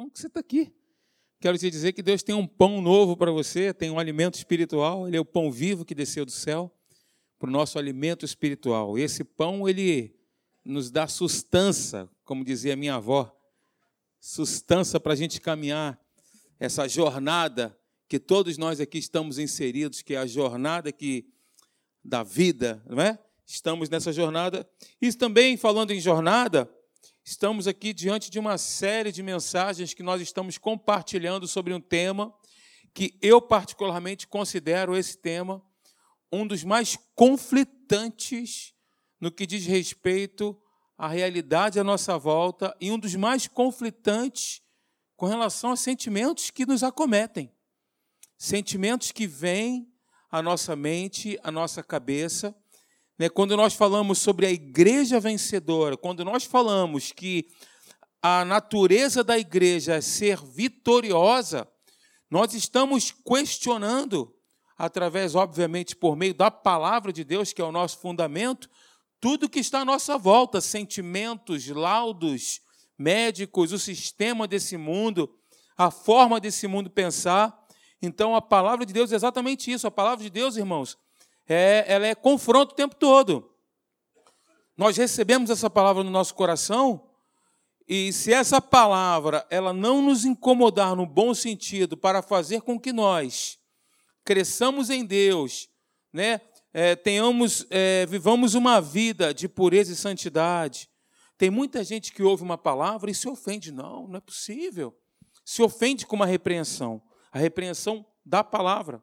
bom que você está aqui. Quero te dizer que Deus tem um pão novo para você, tem um alimento espiritual, ele é o pão vivo que desceu do céu para o nosso alimento espiritual. Esse pão, ele nos dá sustância, como dizia minha avó, sustância para a gente caminhar essa jornada que todos nós aqui estamos inseridos, que é a jornada que da vida, não é? Estamos nessa jornada. E também falando em jornada, estamos aqui diante de uma série de mensagens que nós estamos compartilhando sobre um tema que eu particularmente considero esse tema um dos mais conflitantes no que diz respeito à realidade à nossa volta e um dos mais conflitantes com relação a sentimentos que nos acometem. Sentimentos que vêm à nossa mente, à nossa cabeça. Né? Quando nós falamos sobre a igreja vencedora, quando nós falamos que a natureza da igreja é ser vitoriosa, nós estamos questionando, através, obviamente, por meio da palavra de Deus, que é o nosso fundamento, tudo que está à nossa volta, sentimentos, laudos médicos, o sistema desse mundo, a forma desse mundo pensar. Então, a palavra de Deus é exatamente isso. A palavra de Deus, irmãos, é, ela é confronto o tempo todo. Nós recebemos essa palavra no nosso coração e se essa palavra ela não nos incomodar no bom sentido para fazer com que nós cresçamos em Deus, né, é, tenhamos, é, vivamos uma vida de pureza e santidade. Tem muita gente que ouve uma palavra e se ofende. Não, não é possível. Se ofende com uma repreensão. A repreensão da palavra.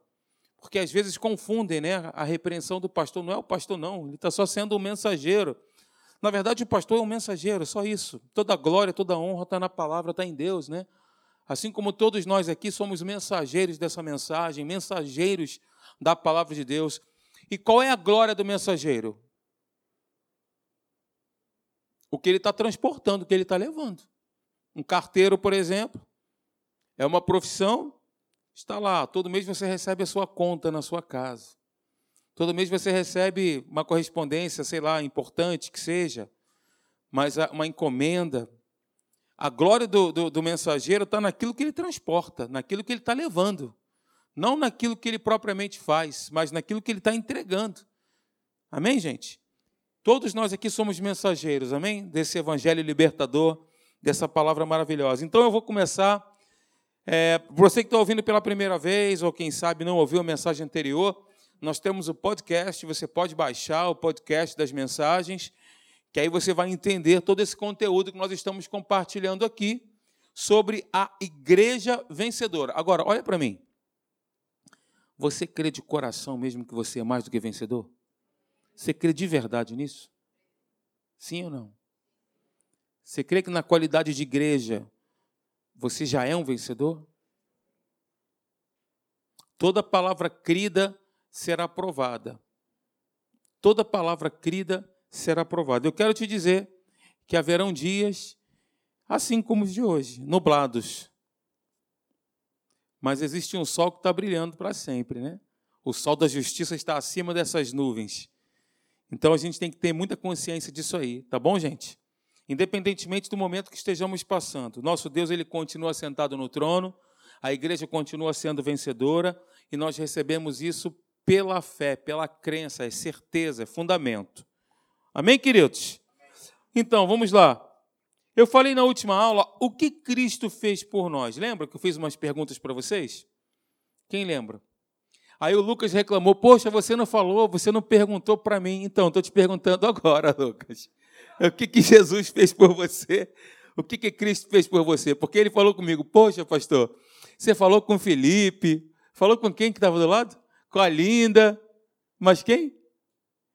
Porque às vezes confundem, né? A repreensão do pastor não é o pastor, não. Ele está só sendo um mensageiro. Na verdade, o pastor é um mensageiro, só isso. Toda glória, toda honra está na palavra, está em Deus, né? Assim como todos nós aqui somos mensageiros dessa mensagem, mensageiros da palavra de Deus. E qual é a glória do mensageiro? O que ele está transportando, o que ele está levando. Um carteiro, por exemplo, é uma profissão, está lá, todo mês você recebe a sua conta na sua casa. Todo mês você recebe uma correspondência, sei lá, importante que seja, mas uma encomenda. A glória do, do, do mensageiro está naquilo que ele transporta, naquilo que ele está levando. Não naquilo que ele propriamente faz, mas naquilo que ele está entregando. Amém, gente? Todos nós aqui somos mensageiros, amém? Desse evangelho libertador, dessa palavra maravilhosa. Então eu vou começar. É, você que está ouvindo pela primeira vez, ou quem sabe não ouviu a mensagem anterior, nós temos o podcast, você pode baixar o podcast das mensagens, que aí você vai entender todo esse conteúdo que nós estamos compartilhando aqui sobre a igreja vencedora. Agora, olha para mim. Você crê de coração mesmo que você é mais do que vencedor? Você crê de verdade nisso? Sim ou não? Você crê que na qualidade de igreja você já é um vencedor? Toda palavra crida será aprovada. Toda palavra crida será aprovada. Eu quero te dizer que haverão dias, assim como os de hoje, nublados, mas existe um sol que está brilhando para sempre, né? O sol da justiça está acima dessas nuvens. Então a gente tem que ter muita consciência disso aí, tá bom, gente? Independentemente do momento que estejamos passando, nosso Deus ele continua sentado no trono, a igreja continua sendo vencedora e nós recebemos isso pela fé, pela crença, é certeza, é fundamento. Amém, queridos? Então, vamos lá. Eu falei na última aula o que Cristo fez por nós. Lembra que eu fiz umas perguntas para vocês? Quem lembra? Aí o Lucas reclamou: Poxa, você não falou, você não perguntou para mim. Então, estou te perguntando agora, Lucas. O que, que Jesus fez por você? O que, que Cristo fez por você? Porque ele falou comigo: Poxa, pastor, você falou com Felipe, falou com quem que estava do lado? Com a Linda, mas quem?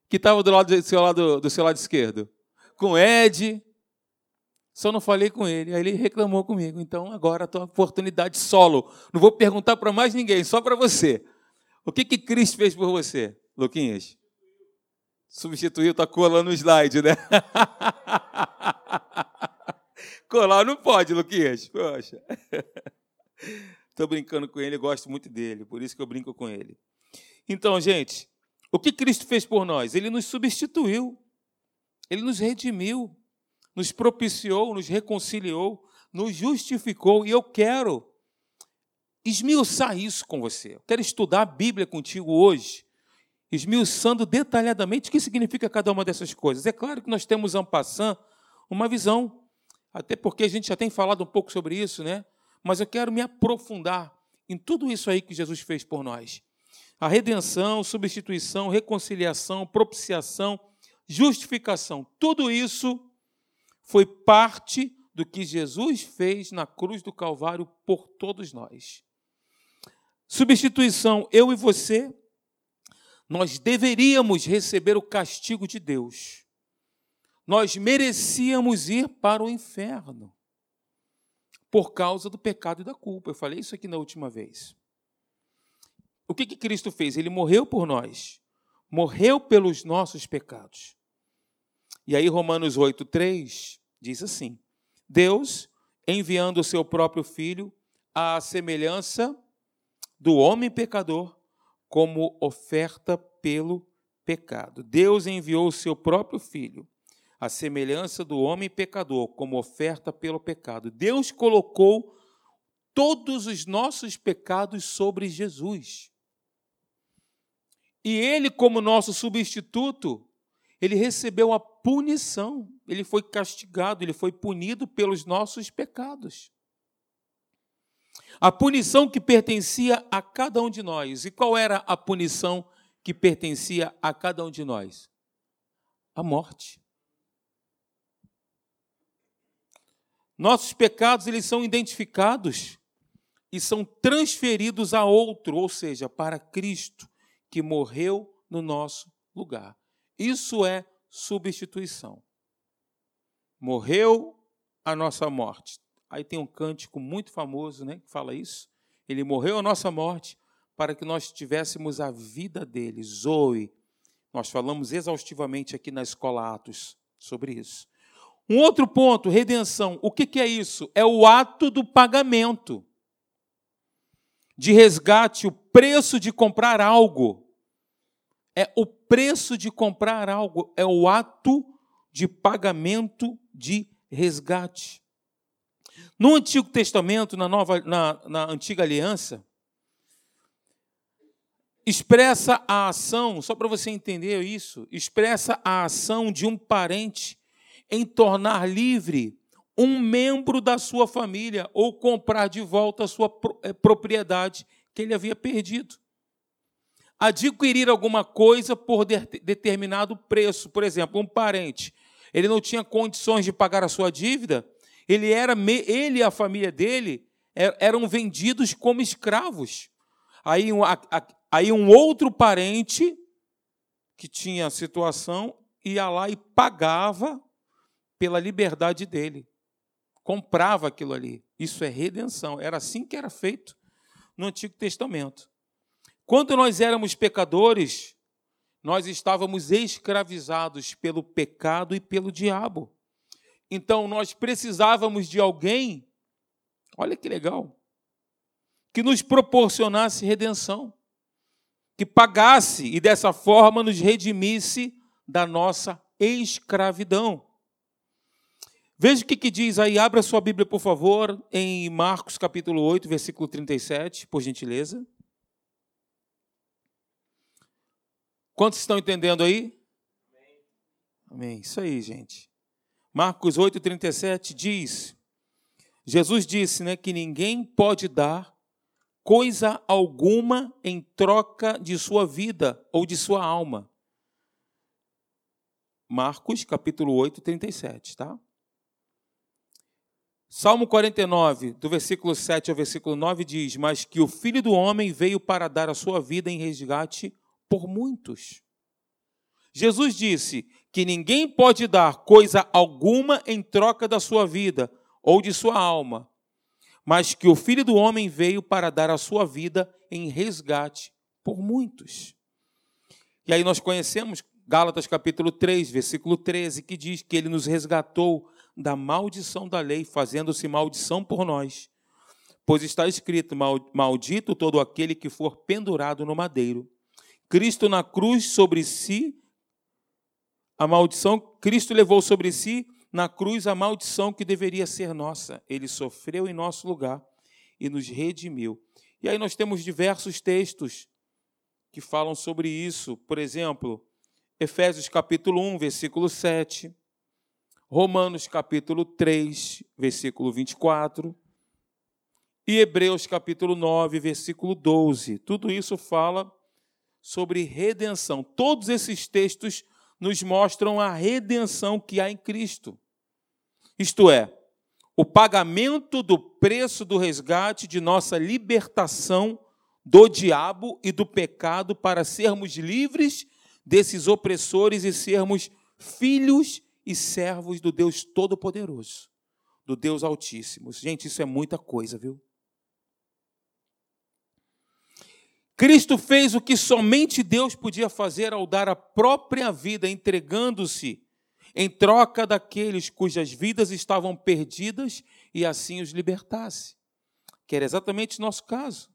Que estava do lado do seu lado, do seu lado esquerdo? Com Ed. Só não falei com ele. Aí ele reclamou comigo. Então agora a tua oportunidade solo. Não vou perguntar para mais ninguém, só para você. O que que Cristo fez por você, Luquinhas? Substituiu, tá colando o slide, né? Colar não pode, Luquinhas. Poxa. Estou brincando com ele, gosto muito dele, por isso que eu brinco com ele. Então, gente, o que Cristo fez por nós? Ele nos substituiu, ele nos redimiu nos propiciou, nos reconciliou, nos justificou. E eu quero esmiuçar isso com você. Eu quero estudar a Bíblia contigo hoje, esmiuçando detalhadamente o que significa cada uma dessas coisas. É claro que nós temos, en passant, uma visão, até porque a gente já tem falado um pouco sobre isso, né? Mas eu quero me aprofundar em tudo isso aí que Jesus fez por nós. A redenção, substituição, reconciliação, propiciação, justificação, tudo isso foi parte do que Jesus fez na cruz do Calvário por todos nós. Substituição, eu e você, nós deveríamos receber o castigo de Deus. Nós merecíamos ir para o inferno por causa do pecado e da culpa. Eu falei isso aqui na última vez. O que, que Cristo fez? Ele morreu por nós, morreu pelos nossos pecados. E aí, Romanos 8,3 diz assim: Deus, enviando o seu próprio Filho, à semelhança do homem pecador, como oferta pelo pecado. Deus enviou o seu próprio Filho, à semelhança do homem pecador, como oferta pelo pecado. Deus colocou todos os nossos pecados sobre Jesus. E ele, como nosso substituto, ele recebeu a punição, ele foi castigado, ele foi punido pelos nossos pecados. A punição que pertencia a cada um de nós. E qual era a punição que pertencia a cada um de nós? A morte. Nossos pecados eles são identificados e são transferidos a outro, ou seja, para Cristo que morreu no nosso lugar. Isso é substituição. Morreu a nossa morte. Aí tem um cântico muito famoso, né, que fala isso. Ele morreu a nossa morte para que nós tivéssemos a vida dele, Zoe. Nós falamos exaustivamente aqui na escola Atos sobre isso. Um outro ponto, redenção. O que é isso? É o ato do pagamento de resgate, o preço de comprar algo. É o preço de comprar algo, é o ato de pagamento de resgate. No Antigo Testamento, na, nova, na, na Antiga Aliança, expressa a ação, só para você entender isso, expressa a ação de um parente em tornar livre um membro da sua família ou comprar de volta a sua eh, propriedade que ele havia perdido. Adquirir alguma coisa por de determinado preço, por exemplo, um parente, ele não tinha condições de pagar a sua dívida, ele era ele e a família dele é, eram vendidos como escravos. Aí um, aí um outro parente que tinha situação ia lá e pagava pela liberdade dele comprava aquilo ali. Isso é redenção. Era assim que era feito no Antigo Testamento. Quando nós éramos pecadores, nós estávamos escravizados pelo pecado e pelo diabo. Então nós precisávamos de alguém, olha que legal, que nos proporcionasse redenção, que pagasse e dessa forma nos redimisse da nossa escravidão. Veja o que, que diz aí, abra sua Bíblia, por favor, em Marcos capítulo 8, versículo 37, por gentileza. Quantos estão entendendo aí? Amém. Amém. Isso aí, gente. Marcos 8, 37 diz: Jesus disse né, que ninguém pode dar coisa alguma em troca de sua vida ou de sua alma. Marcos capítulo 8, 37, tá? Salmo 49, do versículo 7 ao versículo 9 diz: Mas que o filho do homem veio para dar a sua vida em resgate por muitos. Jesus disse que ninguém pode dar coisa alguma em troca da sua vida ou de sua alma, mas que o filho do homem veio para dar a sua vida em resgate por muitos. E aí nós conhecemos Gálatas capítulo 3, versículo 13, que diz que ele nos resgatou da maldição da lei, fazendo-se maldição por nós. Pois está escrito: Maldito todo aquele que for pendurado no madeiro. Cristo na cruz sobre si, a maldição, Cristo levou sobre si na cruz a maldição que deveria ser nossa. Ele sofreu em nosso lugar e nos redimiu. E aí nós temos diversos textos que falam sobre isso. Por exemplo, Efésios capítulo 1, versículo 7. Romanos capítulo 3, versículo 24. E Hebreus capítulo 9, versículo 12. Tudo isso fala sobre redenção. Todos esses textos nos mostram a redenção que há em Cristo. Isto é, o pagamento do preço do resgate de nossa libertação do diabo e do pecado para sermos livres desses opressores e sermos filhos e servos do Deus Todo-Poderoso, do Deus Altíssimo. Gente, isso é muita coisa, viu? Cristo fez o que somente Deus podia fazer ao dar a própria vida, entregando-se em troca daqueles cujas vidas estavam perdidas e assim os libertasse. Que era exatamente o nosso caso.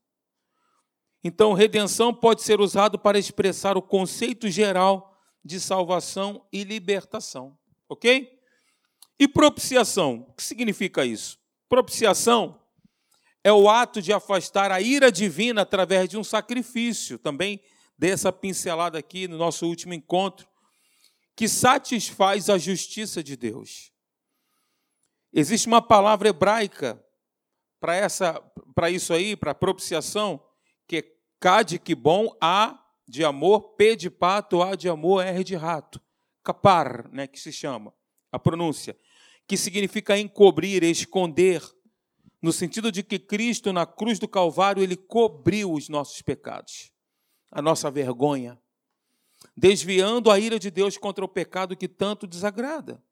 Então, redenção pode ser usado para expressar o conceito geral de salvação e libertação. Ok? E propiciação? O que significa isso? Propiciação é o ato de afastar a ira divina através de um sacrifício. Também dessa pincelada aqui no nosso último encontro que satisfaz a justiça de Deus. Existe uma palavra hebraica para essa para isso aí, para propiciação, que é cad que bom, a de amor, p de pato, a de amor, r de rato. Capar, né, que se chama a pronúncia, que significa encobrir, esconder, no sentido de que Cristo na cruz do Calvário ele cobriu os nossos pecados, a nossa vergonha, desviando a ira de Deus contra o pecado que tanto desagrada.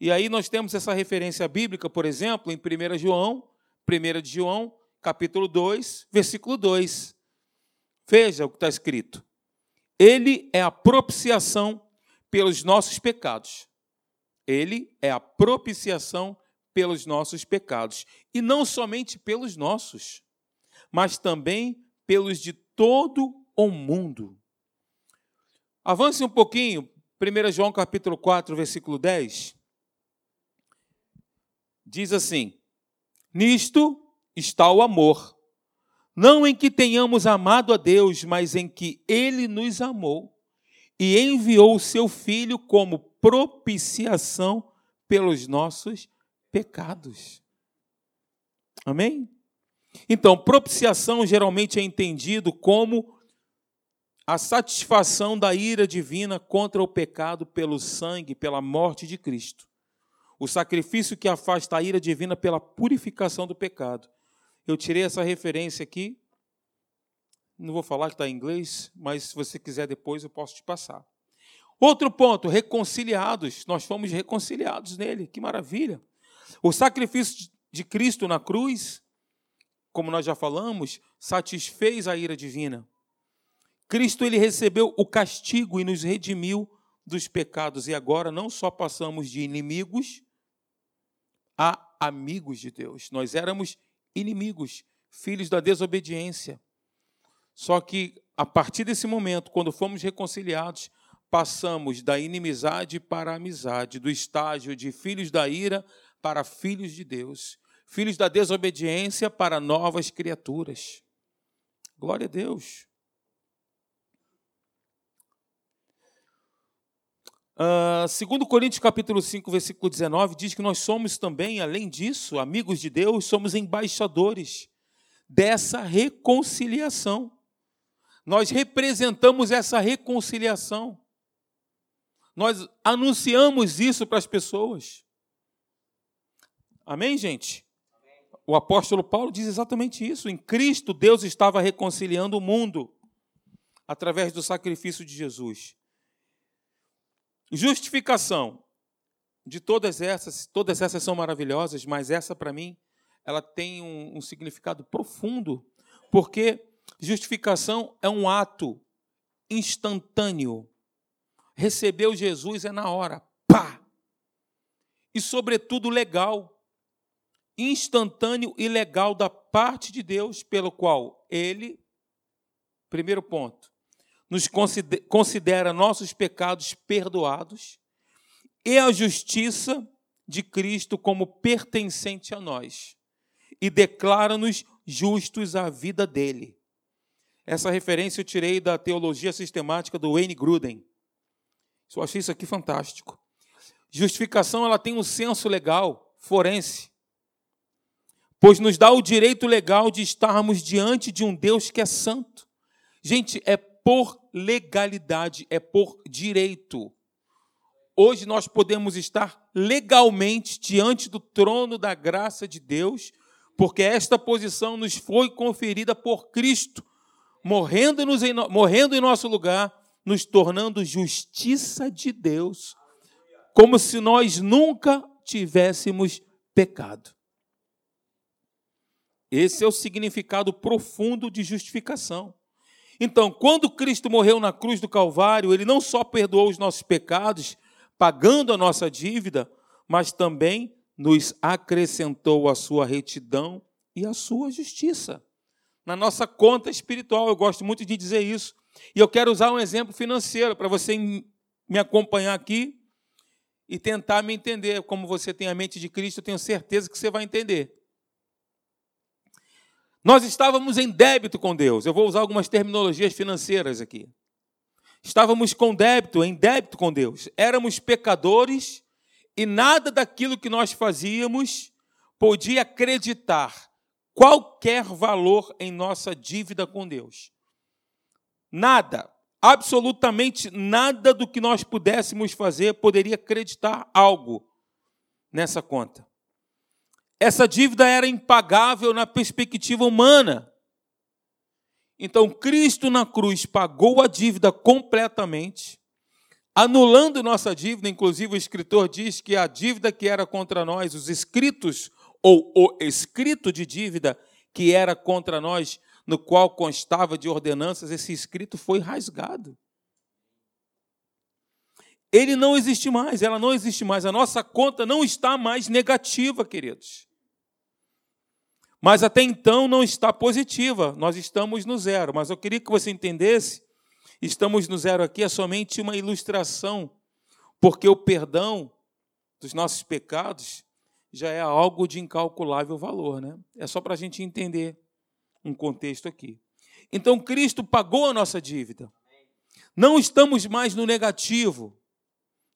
E aí nós temos essa referência bíblica, por exemplo, em 1 João, 1 de João, capítulo 2, versículo 2. Veja o que está escrito. Ele é a propiciação pelos nossos pecados. Ele é a propiciação pelos nossos pecados. E não somente pelos nossos, mas também pelos de todo o mundo. Avance um pouquinho, 1 João capítulo 4, versículo 10. Diz assim: Nisto está o amor, não em que tenhamos amado a Deus, mas em que Ele nos amou e enviou o seu Filho como propiciação pelos nossos pecados. Amém? Então, propiciação geralmente é entendido como a satisfação da ira divina contra o pecado pelo sangue, pela morte de Cristo. O sacrifício que afasta a ira divina pela purificação do pecado. Eu tirei essa referência aqui. Não vou falar que está em inglês, mas se você quiser depois eu posso te passar. Outro ponto, reconciliados. Nós fomos reconciliados nele. Que maravilha. O sacrifício de Cristo na cruz, como nós já falamos, satisfez a ira divina. Cristo ele recebeu o castigo e nos redimiu dos pecados e agora não só passamos de inimigos a amigos de Deus. Nós éramos inimigos, filhos da desobediência. Só que a partir desse momento, quando fomos reconciliados, passamos da inimizade para a amizade, do estágio de filhos da ira para filhos de Deus, filhos da desobediência para novas criaturas. Glória a Deus. Uh, segundo Coríntios capítulo 5, versículo 19, diz que nós somos também, além disso, amigos de Deus, somos embaixadores dessa reconciliação. Nós representamos essa reconciliação. Nós anunciamos isso para as pessoas. Amém, gente? O apóstolo Paulo diz exatamente isso. Em Cristo, Deus estava reconciliando o mundo através do sacrifício de Jesus. Justificação. De todas essas, todas essas são maravilhosas, mas essa para mim, ela tem um, um significado profundo, porque justificação é um ato instantâneo. Recebeu Jesus é na hora, pá! E sobretudo legal, instantâneo e legal da parte de Deus, pelo qual ele, primeiro ponto, nos considera nossos pecados perdoados e a justiça de Cristo como pertencente a nós e declara-nos justos à vida dele. Essa referência eu tirei da teologia sistemática do Wayne Gruden. Eu achei isso aqui fantástico. Justificação ela tem um senso legal, forense, pois nos dá o direito legal de estarmos diante de um Deus que é santo. Gente, é por legalidade, é por direito. Hoje nós podemos estar legalmente diante do trono da graça de Deus, porque esta posição nos foi conferida por Cristo, morrendo, -nos em, morrendo em nosso lugar, nos tornando justiça de Deus, como se nós nunca tivéssemos pecado. Esse é o significado profundo de justificação. Então, quando Cristo morreu na cruz do Calvário, ele não só perdoou os nossos pecados, pagando a nossa dívida, mas também nos acrescentou a sua retidão e a sua justiça. Na nossa conta espiritual, eu gosto muito de dizer isso. E eu quero usar um exemplo financeiro para você me acompanhar aqui e tentar me entender. Como você tem a mente de Cristo, eu tenho certeza que você vai entender. Nós estávamos em débito com Deus. Eu vou usar algumas terminologias financeiras aqui. Estávamos com débito, em débito com Deus. Éramos pecadores e nada daquilo que nós fazíamos podia acreditar qualquer valor em nossa dívida com Deus. Nada, absolutamente nada do que nós pudéssemos fazer poderia acreditar algo nessa conta. Essa dívida era impagável na perspectiva humana. Então, Cristo na cruz pagou a dívida completamente, anulando nossa dívida. Inclusive, o escritor diz que a dívida que era contra nós, os escritos, ou o escrito de dívida que era contra nós, no qual constava de ordenanças, esse escrito foi rasgado. Ele não existe mais, ela não existe mais. A nossa conta não está mais negativa, queridos. Mas até então não está positiva, nós estamos no zero. Mas eu queria que você entendesse: estamos no zero aqui é somente uma ilustração, porque o perdão dos nossos pecados já é algo de incalculável valor, né? É só para a gente entender um contexto aqui. Então Cristo pagou a nossa dívida. Não estamos mais no negativo,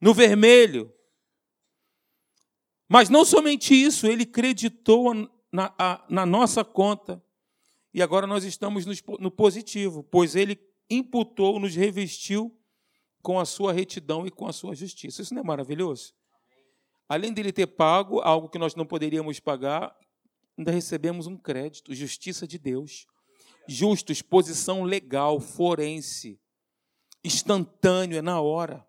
no vermelho. Mas não somente isso, ele creditou na, a, na nossa conta e agora nós estamos no, no positivo, pois ele imputou, nos revestiu com a sua retidão e com a sua justiça. Isso não é maravilhoso? Além dele ter pago algo que nós não poderíamos pagar, ainda recebemos um crédito, justiça de Deus. Justos, posição legal, forense, instantâneo, é na hora.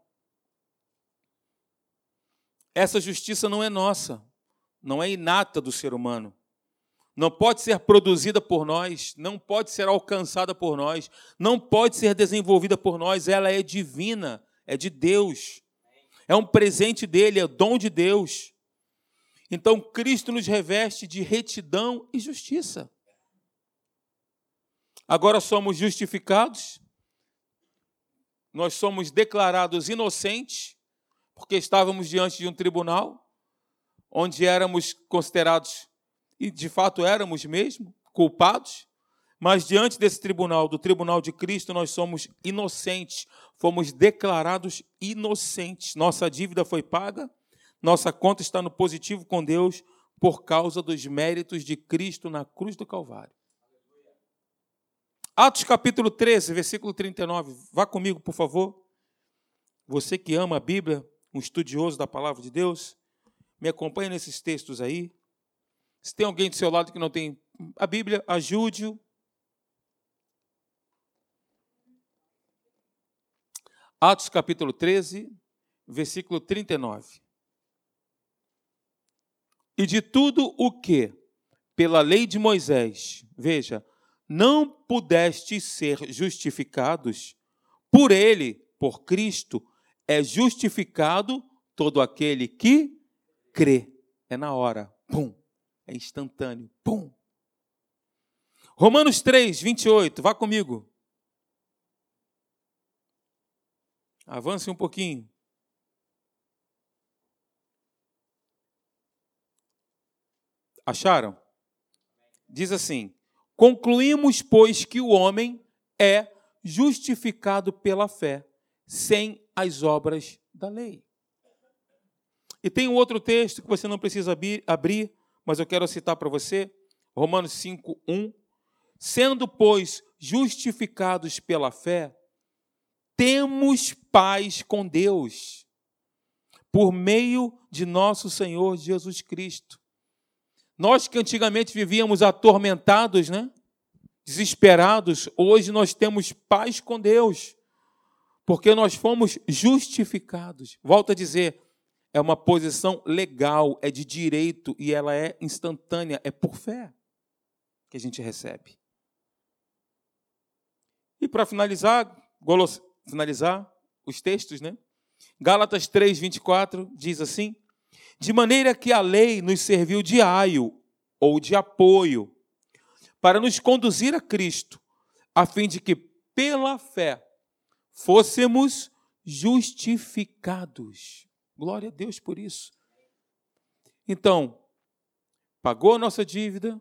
Essa justiça não é nossa, não é inata do ser humano. Não pode ser produzida por nós, não pode ser alcançada por nós, não pode ser desenvolvida por nós, ela é divina, é de Deus. É um presente dele, é dom de Deus. Então Cristo nos reveste de retidão e justiça. Agora somos justificados, nós somos declarados inocentes, porque estávamos diante de um tribunal, onde éramos considerados, e de fato éramos mesmo, culpados, mas diante desse tribunal, do tribunal de Cristo, nós somos inocentes, fomos declarados inocentes. Nossa dívida foi paga, nossa conta está no positivo com Deus por causa dos méritos de Cristo na cruz do Calvário. Atos capítulo 13, versículo 39. Vá comigo, por favor. Você que ama a Bíblia, um estudioso da palavra de Deus, me acompanhe nesses textos aí. Se tem alguém do seu lado que não tem a Bíblia, ajude-o. Atos capítulo 13, versículo 39 e de tudo o que, pela lei de Moisés, veja, não pudeste ser justificados, por ele, por Cristo, é justificado todo aquele que crê. É na hora, pum, é instantâneo, pum. Romanos 3, 28, vá comigo. Avance um pouquinho. Acharam? Diz assim: Concluímos, pois, que o homem é justificado pela fé, sem as obras da lei. E tem um outro texto que você não precisa abrir, mas eu quero citar para você, Romanos 5, 1. Sendo, pois, justificados pela fé, temos paz com Deus, por meio de nosso Senhor Jesus Cristo. Nós que antigamente vivíamos atormentados, né? desesperados, hoje nós temos paz com Deus, porque nós fomos justificados. Volto a dizer, é uma posição legal, é de direito e ela é instantânea, é por fé que a gente recebe. E para finalizar, finalizar os textos, né? Gálatas 3, 24 diz assim: De maneira que a lei nos serviu de aio ou de apoio para nos conduzir a Cristo, a fim de que, pela fé, fôssemos justificados. Glória a Deus por isso. Então, pagou a nossa dívida,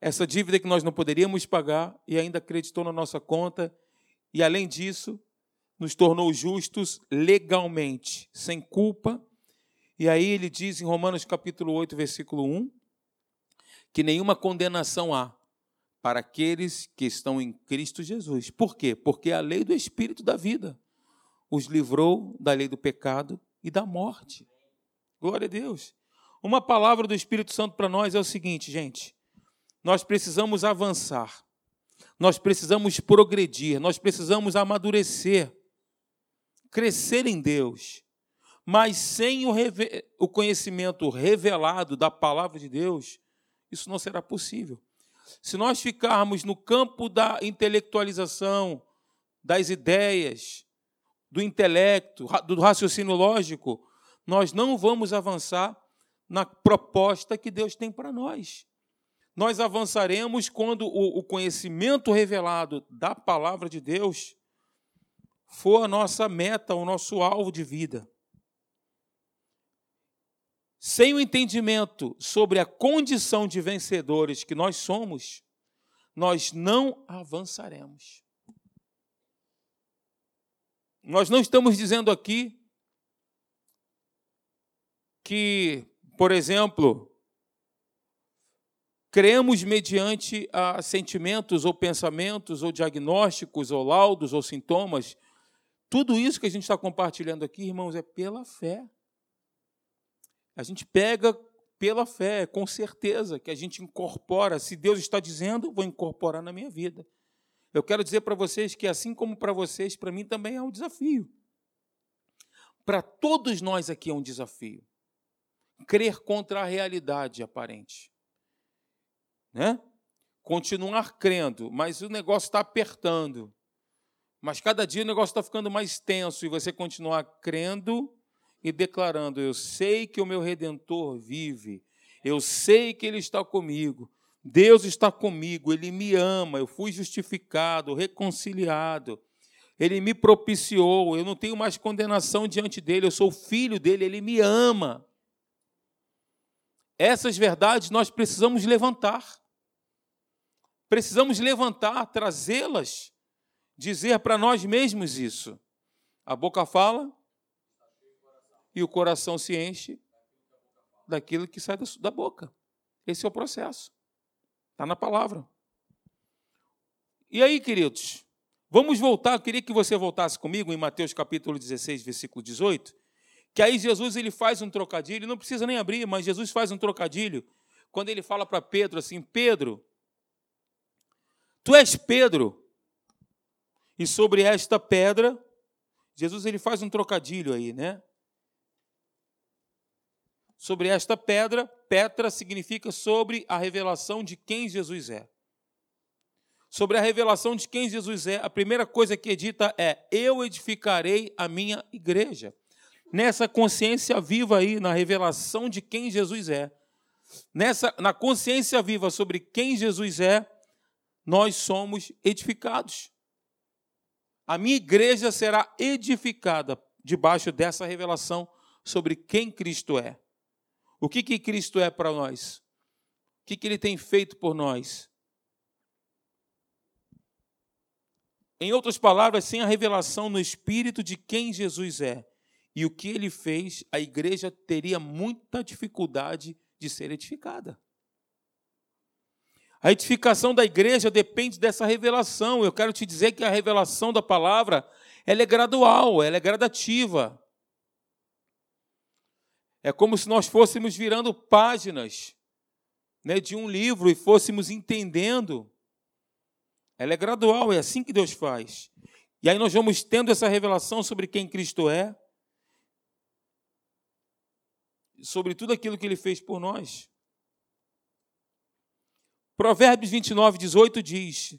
essa dívida que nós não poderíamos pagar e ainda acreditou na nossa conta, e além disso, nos tornou justos legalmente, sem culpa. E aí ele diz em Romanos capítulo 8, versículo 1, que nenhuma condenação há para aqueles que estão em Cristo Jesus. Por quê? Porque a lei do Espírito da vida os livrou da lei do pecado e da morte. Glória a Deus. Uma palavra do Espírito Santo para nós é o seguinte, gente: nós precisamos avançar, nós precisamos progredir, nós precisamos amadurecer, crescer em Deus. Mas sem o, o conhecimento revelado da palavra de Deus, isso não será possível. Se nós ficarmos no campo da intelectualização, das ideias, do intelecto, do raciocínio lógico, nós não vamos avançar na proposta que Deus tem para nós. Nós avançaremos quando o conhecimento revelado da palavra de Deus for a nossa meta, o nosso alvo de vida. Sem o entendimento sobre a condição de vencedores que nós somos, nós não avançaremos. Nós não estamos dizendo aqui que, por exemplo, cremos mediante a sentimentos ou pensamentos ou diagnósticos ou laudos ou sintomas. Tudo isso que a gente está compartilhando aqui, irmãos, é pela fé. A gente pega pela fé, com certeza, que a gente incorpora. Se Deus está dizendo, vou incorporar na minha vida. Eu quero dizer para vocês que, assim como para vocês, para mim também é um desafio. Para todos nós aqui é um desafio. Crer contra a realidade aparente. Né? Continuar crendo, mas o negócio está apertando. Mas cada dia o negócio está ficando mais tenso e você continuar crendo e declarando: Eu sei que o meu redentor vive, eu sei que ele está comigo, Deus está comigo, ele me ama, eu fui justificado, reconciliado. Ele me propiciou, eu não tenho mais condenação diante dele, eu sou filho dele, ele me ama. Essas verdades nós precisamos levantar. Precisamos levantar, trazê-las, dizer para nós mesmos isso. A boca fala, e o coração se enche daquilo que sai da boca. Esse é o processo. Está na palavra. E aí, queridos, vamos voltar. Eu queria que você voltasse comigo em Mateus capítulo 16, versículo 18. Que aí Jesus ele faz um trocadilho, não precisa nem abrir, mas Jesus faz um trocadilho quando ele fala para Pedro assim: Pedro, tu és Pedro, e sobre esta pedra, Jesus ele faz um trocadilho aí, né? Sobre esta pedra. Petra significa sobre a revelação de quem Jesus é. Sobre a revelação de quem Jesus é, a primeira coisa que é dita é: Eu edificarei a minha igreja. Nessa consciência viva aí, na revelação de quem Jesus é, nessa, na consciência viva sobre quem Jesus é, nós somos edificados. A minha igreja será edificada debaixo dessa revelação sobre quem Cristo é. O que, que Cristo é para nós? que, que ele tem feito por nós? Em outras palavras, sem a revelação no Espírito de quem Jesus é e o que ele fez, a igreja teria muita dificuldade de ser edificada. A edificação da igreja depende dessa revelação. Eu quero te dizer que a revelação da palavra ela é gradual, ela é gradativa. É como se nós fôssemos virando páginas né, de um livro e fôssemos entendendo. Ela é gradual, é assim que Deus faz. E aí nós vamos tendo essa revelação sobre quem Cristo é, sobre tudo aquilo que ele fez por nós. Provérbios 29, 18 diz,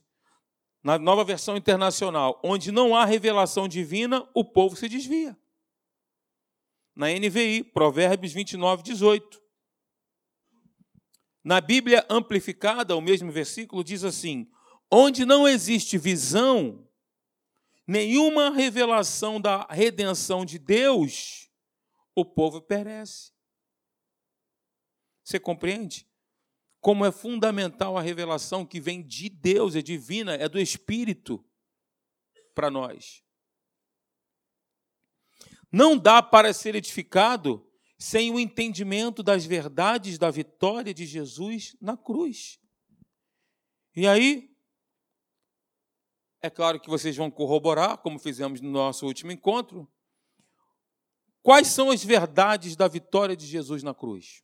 na nova versão internacional, onde não há revelação divina, o povo se desvia. Na NVI, Provérbios 29, 18. Na Bíblia amplificada, o mesmo versículo diz assim: onde não existe visão, nenhuma revelação da redenção de Deus, o povo perece. Você compreende? como é fundamental a revelação que vem de Deus, é divina, é do Espírito para nós. Não dá para ser edificado sem o entendimento das verdades da vitória de Jesus na cruz. E aí, é claro que vocês vão corroborar, como fizemos no nosso último encontro, quais são as verdades da vitória de Jesus na cruz.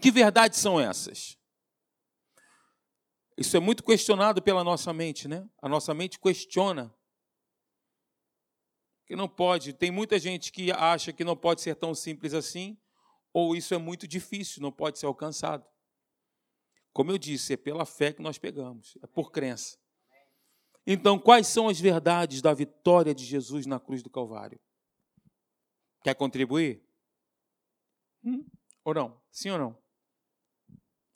Que verdades são essas? Isso é muito questionado pela nossa mente, né? A nossa mente questiona. Que não pode, tem muita gente que acha que não pode ser tão simples assim, ou isso é muito difícil, não pode ser alcançado. Como eu disse, é pela fé que nós pegamos, é por crença. Então, quais são as verdades da vitória de Jesus na cruz do Calvário? Quer contribuir? Hum? Ou não? Sim ou não?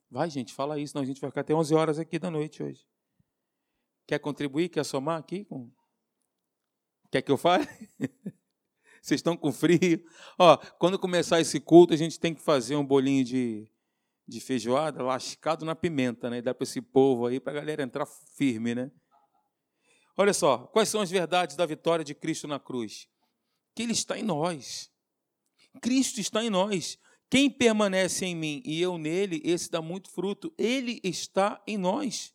Vai, gente, fala isso, senão a gente vai ficar até 11 horas aqui da noite hoje. Quer contribuir? Quer somar aqui? Com... Quer que eu fale? Vocês estão com frio? Ó, quando começar esse culto, a gente tem que fazer um bolinho de, de feijoada lascado na pimenta, né? Dá para esse povo aí, para a galera entrar firme, né? Olha só, quais são as verdades da vitória de Cristo na cruz? Que Ele está em nós. Cristo está em nós. Quem permanece em mim e eu nele, esse dá muito fruto. Ele está em nós.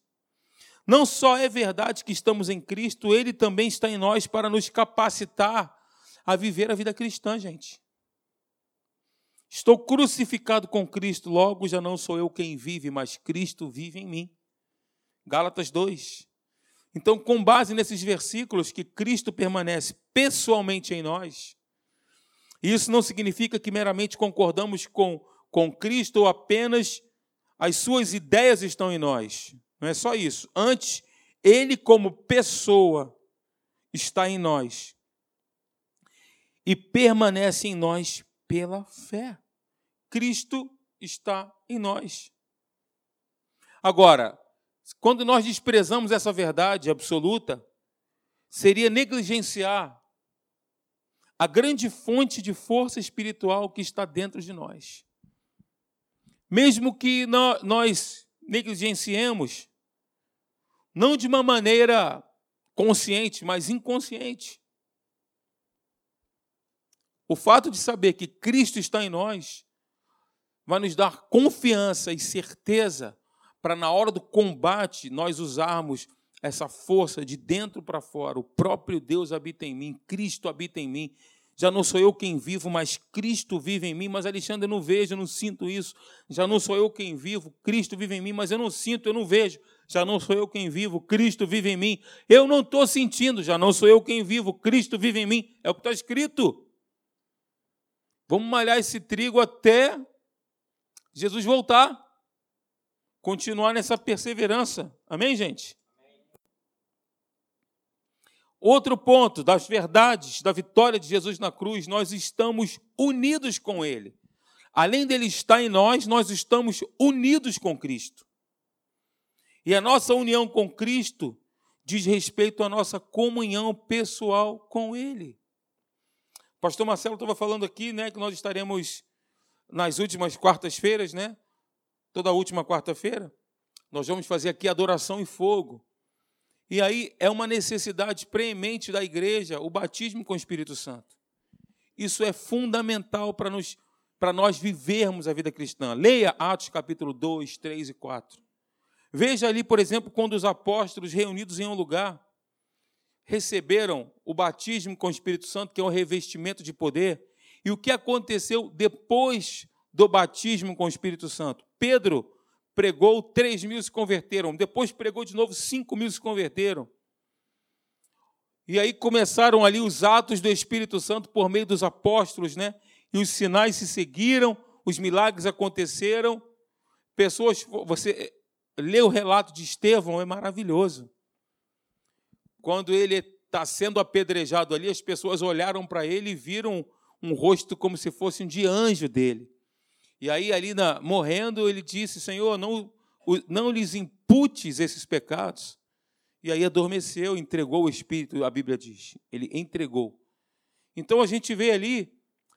Não só é verdade que estamos em Cristo, ele também está em nós para nos capacitar a viver a vida cristã, gente. Estou crucificado com Cristo, logo já não sou eu quem vive, mas Cristo vive em mim. Gálatas 2. Então, com base nesses versículos que Cristo permanece pessoalmente em nós, isso não significa que meramente concordamos com, com Cristo ou apenas as suas ideias estão em nós. Não é só isso. Antes, Ele, como pessoa, está em nós e permanece em nós pela fé. Cristo está em nós. Agora, quando nós desprezamos essa verdade absoluta, seria negligenciar a grande fonte de força espiritual que está dentro de nós. Mesmo que nós negligenciemos, não de uma maneira consciente, mas inconsciente. O fato de saber que Cristo está em nós vai nos dar confiança e certeza para, na hora do combate, nós usarmos essa força de dentro para fora. O próprio Deus habita em mim, Cristo habita em mim. Já não sou eu quem vivo, mas Cristo vive em mim. Mas, Alexandre, eu não vejo, eu não sinto isso. Já não sou eu quem vivo, Cristo vive em mim, mas eu não sinto, eu não vejo. Já não sou eu quem vivo, Cristo vive em mim. Eu não estou sentindo, já não sou eu quem vivo, Cristo vive em mim. É o que está escrito. Vamos malhar esse trigo até Jesus voltar. Continuar nessa perseverança. Amém, gente? Outro ponto das verdades da vitória de Jesus na cruz, nós estamos unidos com Ele. Além dele estar em nós, nós estamos unidos com Cristo. E a nossa união com Cristo diz respeito à nossa comunhão pessoal com Ele. O pastor Marcelo estava falando aqui, né, que nós estaremos nas últimas quartas-feiras, né, toda última quarta-feira. Nós vamos fazer aqui adoração em fogo. E aí é uma necessidade premente da igreja o batismo com o Espírito Santo. Isso é fundamental para nos para nós vivermos a vida cristã. Leia Atos capítulo 2, 3 e 4. Veja ali, por exemplo, quando os apóstolos reunidos em um lugar receberam o batismo com o Espírito Santo, que é um revestimento de poder, e o que aconteceu depois do batismo com o Espírito Santo. Pedro pregou, 3 mil se converteram. Depois pregou de novo, 5 mil se converteram. E aí começaram ali os atos do Espírito Santo por meio dos apóstolos, né? E os sinais se seguiram, os milagres aconteceram. Pessoas, você lê o relato de Estevão, é maravilhoso. Quando ele está sendo apedrejado ali, as pessoas olharam para ele e viram um rosto como se fosse um de anjo dele. E aí, ali na, morrendo, ele disse: Senhor, não, não lhes imputes esses pecados. E aí adormeceu, entregou o Espírito, a Bíblia diz. Ele entregou. Então a gente vê ali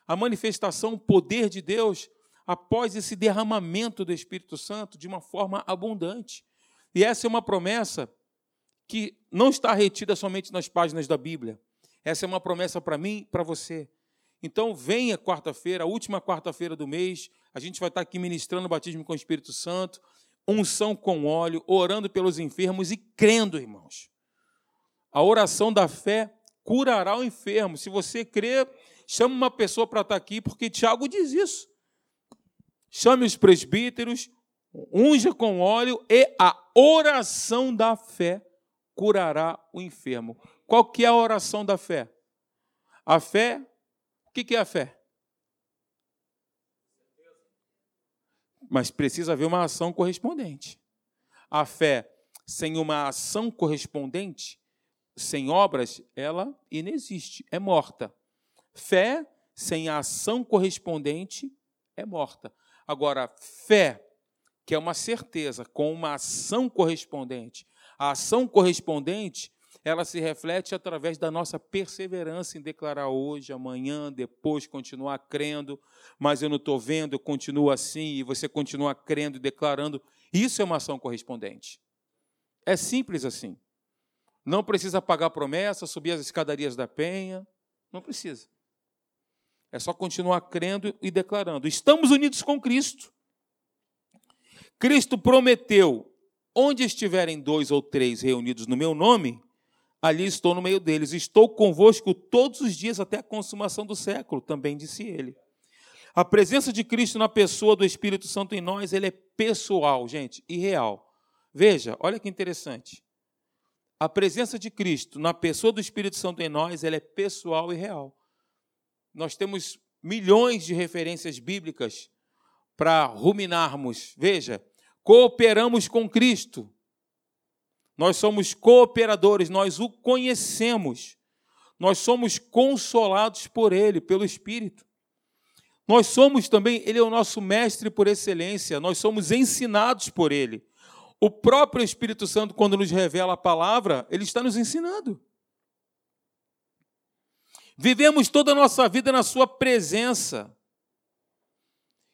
a manifestação, o poder de Deus após esse derramamento do Espírito Santo de uma forma abundante. E essa é uma promessa que não está retida somente nas páginas da Bíblia. Essa é uma promessa para mim para você. Então, venha quarta-feira, a última quarta-feira do mês, a gente vai estar aqui ministrando o batismo com o Espírito Santo, unção com óleo, orando pelos enfermos e crendo, irmãos. A oração da fé curará o enfermo. Se você crê, chame uma pessoa para estar aqui, porque Tiago diz isso. Chame os presbíteros, unja com óleo e a oração da fé curará o enfermo. Qual que é a oração da fé? A fé que, que é a fé? Mas precisa haver uma ação correspondente. A fé sem uma ação correspondente, sem obras, ela inexiste, é morta. Fé sem ação correspondente é morta. Agora, fé, que é uma certeza, com uma ação correspondente, a ação correspondente ela se reflete através da nossa perseverança em declarar hoje, amanhã, depois, continuar crendo, mas eu não estou vendo, eu continuo assim, e você continua crendo e declarando. Isso é uma ação correspondente. É simples assim. Não precisa pagar promessa, subir as escadarias da penha. Não precisa. É só continuar crendo e declarando. Estamos unidos com Cristo. Cristo prometeu: onde estiverem dois ou três reunidos no meu nome, ali estou no meio deles. Estou convosco todos os dias até a consumação do século, também disse ele. A presença de Cristo na pessoa do Espírito Santo em nós, ele é pessoal, gente, e real. Veja, olha que interessante. A presença de Cristo na pessoa do Espírito Santo em nós, ela é pessoal e real. Nós temos milhões de referências bíblicas para ruminarmos. Veja, cooperamos com Cristo. Nós somos cooperadores, nós o conhecemos. Nós somos consolados por Ele, pelo Espírito. Nós somos também, Ele é o nosso mestre por excelência, nós somos ensinados por Ele. O próprio Espírito Santo, quando nos revela a palavra, Ele está nos ensinando. Vivemos toda a nossa vida na Sua presença.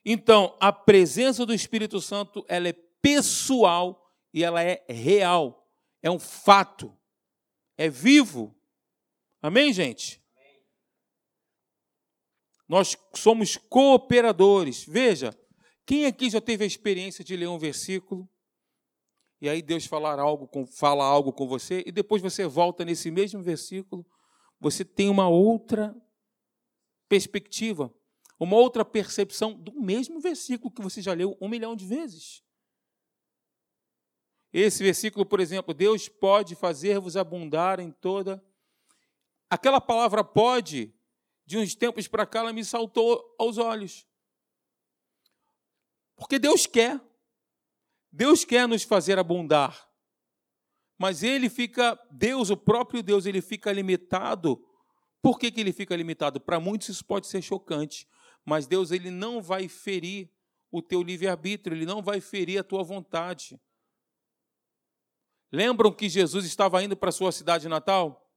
Então, a presença do Espírito Santo, ela é pessoal e ela é real é um fato, é vivo. Amém, gente? Nós somos cooperadores. Veja, quem aqui já teve a experiência de ler um versículo e aí Deus falar algo fala algo com você e depois você volta nesse mesmo versículo, você tem uma outra perspectiva, uma outra percepção do mesmo versículo que você já leu um milhão de vezes. Esse versículo, por exemplo, Deus pode fazer-vos abundar em toda. Aquela palavra pode, de uns tempos para cá, ela me saltou aos olhos. Porque Deus quer. Deus quer nos fazer abundar. Mas ele fica, Deus, o próprio Deus, ele fica limitado. Por que, que ele fica limitado? Para muitos isso pode ser chocante. Mas Deus, ele não vai ferir o teu livre-arbítrio, ele não vai ferir a tua vontade. Lembram que Jesus estava indo para a sua cidade natal?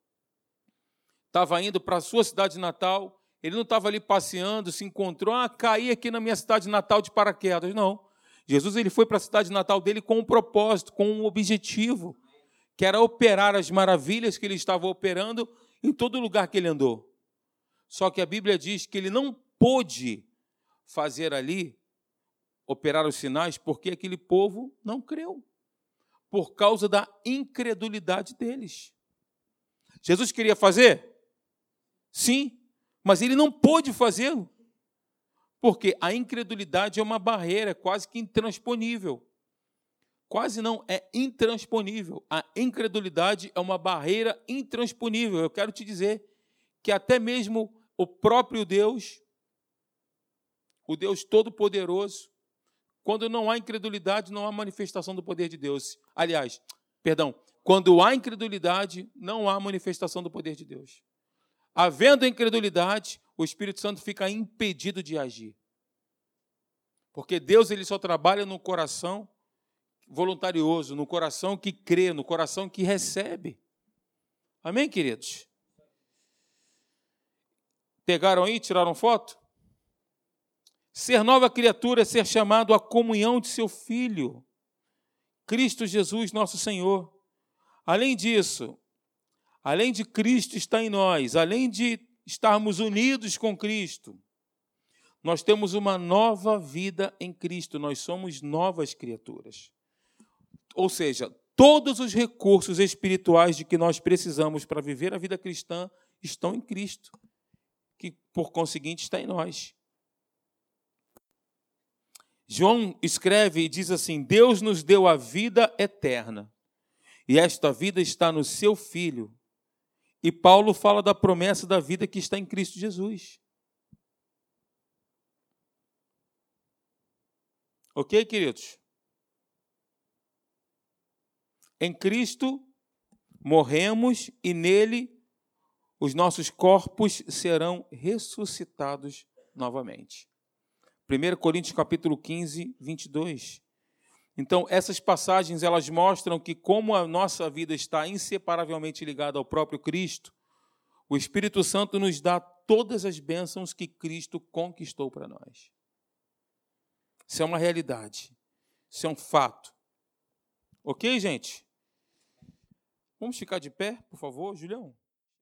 Estava indo para a sua cidade natal, ele não estava ali passeando, se encontrou, ah, caí aqui na minha cidade natal de paraquedas. Não. Jesus ele foi para a cidade natal dele com um propósito, com um objetivo, que era operar as maravilhas que ele estava operando em todo lugar que ele andou. Só que a Bíblia diz que ele não pôde fazer ali, operar os sinais, porque aquele povo não creu, por causa da incredulidade deles. Jesus queria fazer? Sim, mas ele não pôde fazê-lo, porque a incredulidade é uma barreira quase que intransponível. Quase não, é intransponível. A incredulidade é uma barreira intransponível. Eu quero te dizer que até mesmo o próprio Deus, o Deus Todo-Poderoso, quando não há incredulidade, não há manifestação do poder de Deus. Aliás, perdão, quando há incredulidade, não há manifestação do poder de Deus. Havendo incredulidade, o Espírito Santo fica impedido de agir. Porque Deus ele só trabalha no coração voluntarioso, no coração que crê, no coração que recebe. Amém, queridos? Pegaram aí, tiraram foto? Ser nova criatura é ser chamado à comunhão de seu Filho, Cristo Jesus, nosso Senhor. Além disso, além de Cristo estar em nós, além de estarmos unidos com Cristo, nós temos uma nova vida em Cristo, nós somos novas criaturas. Ou seja, todos os recursos espirituais de que nós precisamos para viver a vida cristã estão em Cristo, que por conseguinte está em nós. João escreve e diz assim: Deus nos deu a vida eterna, e esta vida está no seu Filho. E Paulo fala da promessa da vida que está em Cristo Jesus. Ok, queridos? Em Cristo morremos e nele os nossos corpos serão ressuscitados novamente. 1 Coríntios capítulo 15, 22. Então, essas passagens elas mostram que como a nossa vida está inseparavelmente ligada ao próprio Cristo, o Espírito Santo nos dá todas as bênçãos que Cristo conquistou para nós. Isso é uma realidade. Isso é um fato. Ok, gente? Vamos ficar de pé, por favor, Julião?